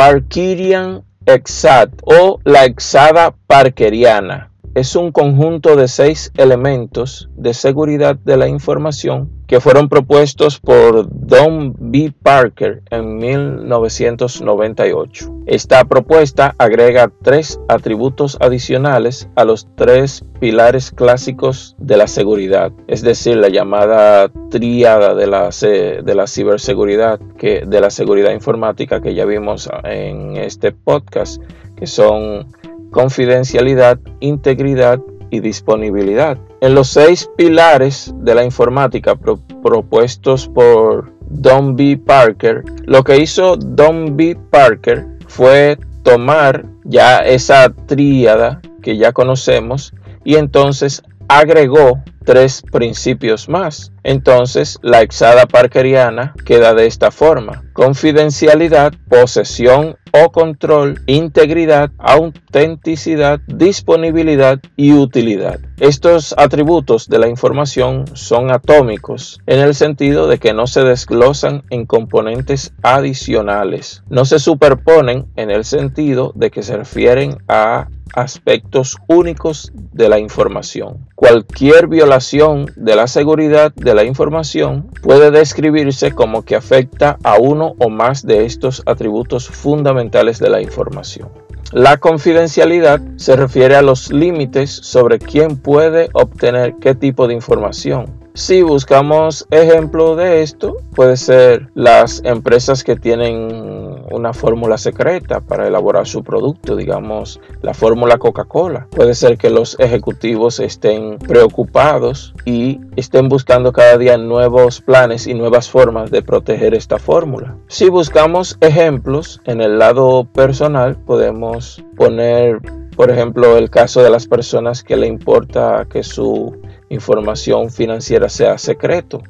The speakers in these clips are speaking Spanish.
Parkerian Exad o la exada parkeriana es un conjunto de seis elementos de seguridad de la información que fueron propuestos por Don B. Parker en 1998. Esta propuesta agrega tres atributos adicionales a los tres pilares clásicos de la seguridad, es decir, la llamada tríada de la, de la ciberseguridad, que, de la seguridad informática que ya vimos en este podcast, que son confidencialidad, integridad y disponibilidad. En los seis pilares de la informática propuestos por Don B. Parker, lo que hizo Don B. Parker fue tomar ya esa tríada que ya conocemos y entonces agregó tres principios más. Entonces, la exada parkeriana queda de esta forma. Confidencialidad, posesión o control, integridad, autenticidad, disponibilidad y utilidad. Estos atributos de la información son atómicos en el sentido de que no se desglosan en componentes adicionales. No se superponen en el sentido de que se refieren a aspectos únicos de la información. Cualquier violación de la seguridad de la información puede describirse como que afecta a uno o más de estos atributos fundamentales de la información. La confidencialidad se refiere a los límites sobre quién puede obtener qué tipo de información si buscamos ejemplo de esto, puede ser las empresas que tienen una fórmula secreta para elaborar su producto, digamos la fórmula Coca-Cola. Puede ser que los ejecutivos estén preocupados y estén buscando cada día nuevos planes y nuevas formas de proteger esta fórmula. Si buscamos ejemplos en el lado personal, podemos poner, por ejemplo, el caso de las personas que le importa que su información financiera sea secreto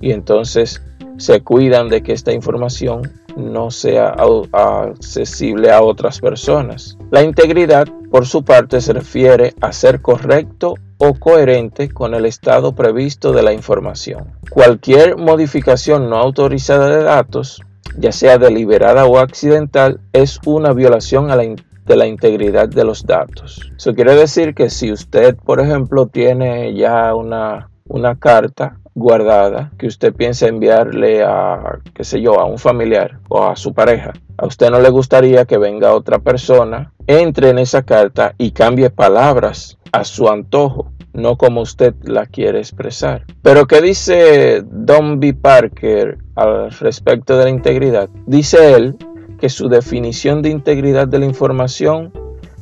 y entonces se cuidan de que esta información no sea accesible a otras personas. La integridad, por su parte, se refiere a ser correcto o coherente con el estado previsto de la información. Cualquier modificación no autorizada de datos, ya sea deliberada o accidental, es una violación de la integridad de los datos. Eso quiere decir que si usted, por ejemplo, tiene ya una, una carta guardada que usted piensa enviarle a, qué sé yo, a un familiar o a su pareja, a usted no le gustaría que venga otra persona, entre en esa carta y cambie palabras a su antojo, no como usted la quiere expresar. Pero ¿qué dice Don B. Parker al respecto de la integridad? Dice él que su definición de integridad de la información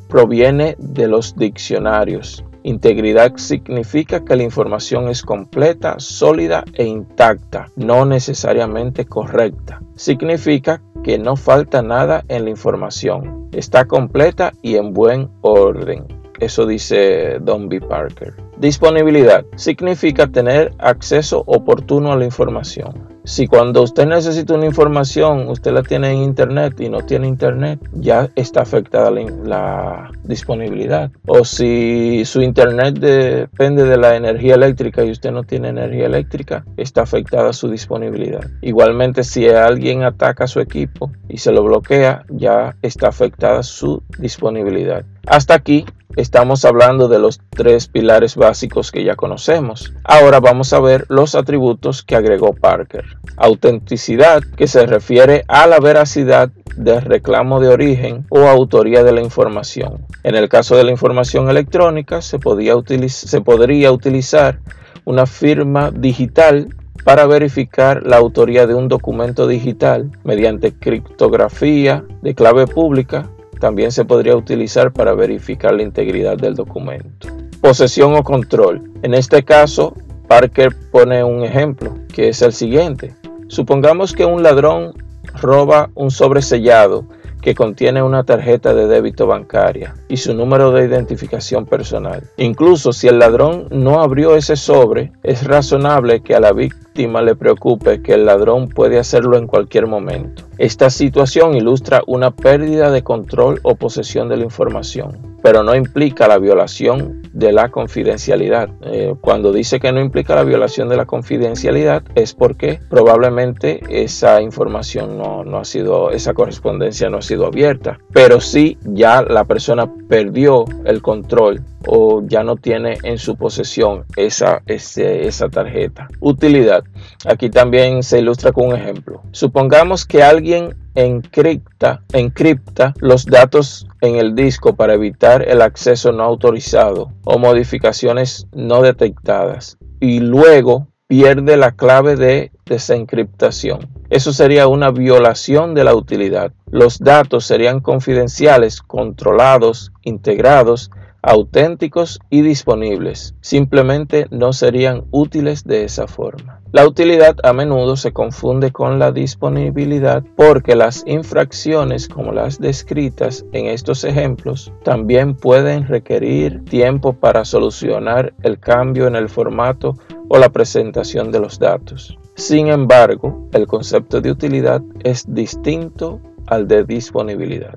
proviene de los diccionarios. Integridad significa que la información es completa, sólida e intacta, no necesariamente correcta. Significa que no falta nada en la información, está completa y en buen orden. Eso dice Don B. Parker. Disponibilidad significa tener acceso oportuno a la información. Si cuando usted necesita una información, usted la tiene en internet y no tiene internet, ya está afectada la, disponibilidad. O si su internet depende de la energía eléctrica y usted no tiene energía eléctrica, está afectada su disponibilidad. Igualmente, si alguien ataca su equipo y se lo bloquea, ya está afectada su disponibilidad. Hasta aquí Estamos hablando de los tres pilares básicos que ya conocemos. Ahora vamos a ver los atributos que agregó Parker. Autenticidad, que se refiere a la veracidad del reclamo de origen o autoría de la información. En el caso de la información electrónica, se, se podría utilizar una firma digital para verificar la autoría de un documento digital mediante criptografía de clave pública también se podría utilizar para verificar la integridad del documento. Posesión o control. En este caso, Parker pone un ejemplo, que es el siguiente. Supongamos que un ladrón roba un sobre sellado que contiene una tarjeta de débito bancaria y su número de identificación personal. Incluso si el ladrón no abrió ese sobre, es razonable que a la víctima le preocupe que el ladrón puede hacerlo en cualquier momento. Esta situación ilustra una pérdida de control o posesión de la información. Pero no implica la violación de la confidencialidad. Eh, cuando dice que no implica la violación de la confidencialidad es porque probablemente esa información no, no ha sido, esa correspondencia no ha sido abierta, pero sí ya la persona perdió el control o ya no tiene en su posesión esa, esa tarjeta. Utilidad. Aquí también se ilustra con un ejemplo. Supongamos que alguien encripta, encripta los datos en el disco para evitar el acceso no autorizado o modificaciones no detectadas y luego pierde la clave de desencriptación. Eso sería una violación de la utilidad. Los datos serían confidenciales, controlados, integrados auténticos y disponibles. Simplemente no serían útiles de esa forma. La utilidad a menudo se confunde con la disponibilidad porque las infracciones como las descritas en estos ejemplos también pueden requerir tiempo para solucionar el cambio en el formato o la presentación de los datos. Sin embargo, el concepto de utilidad es distinto al de disponibilidad.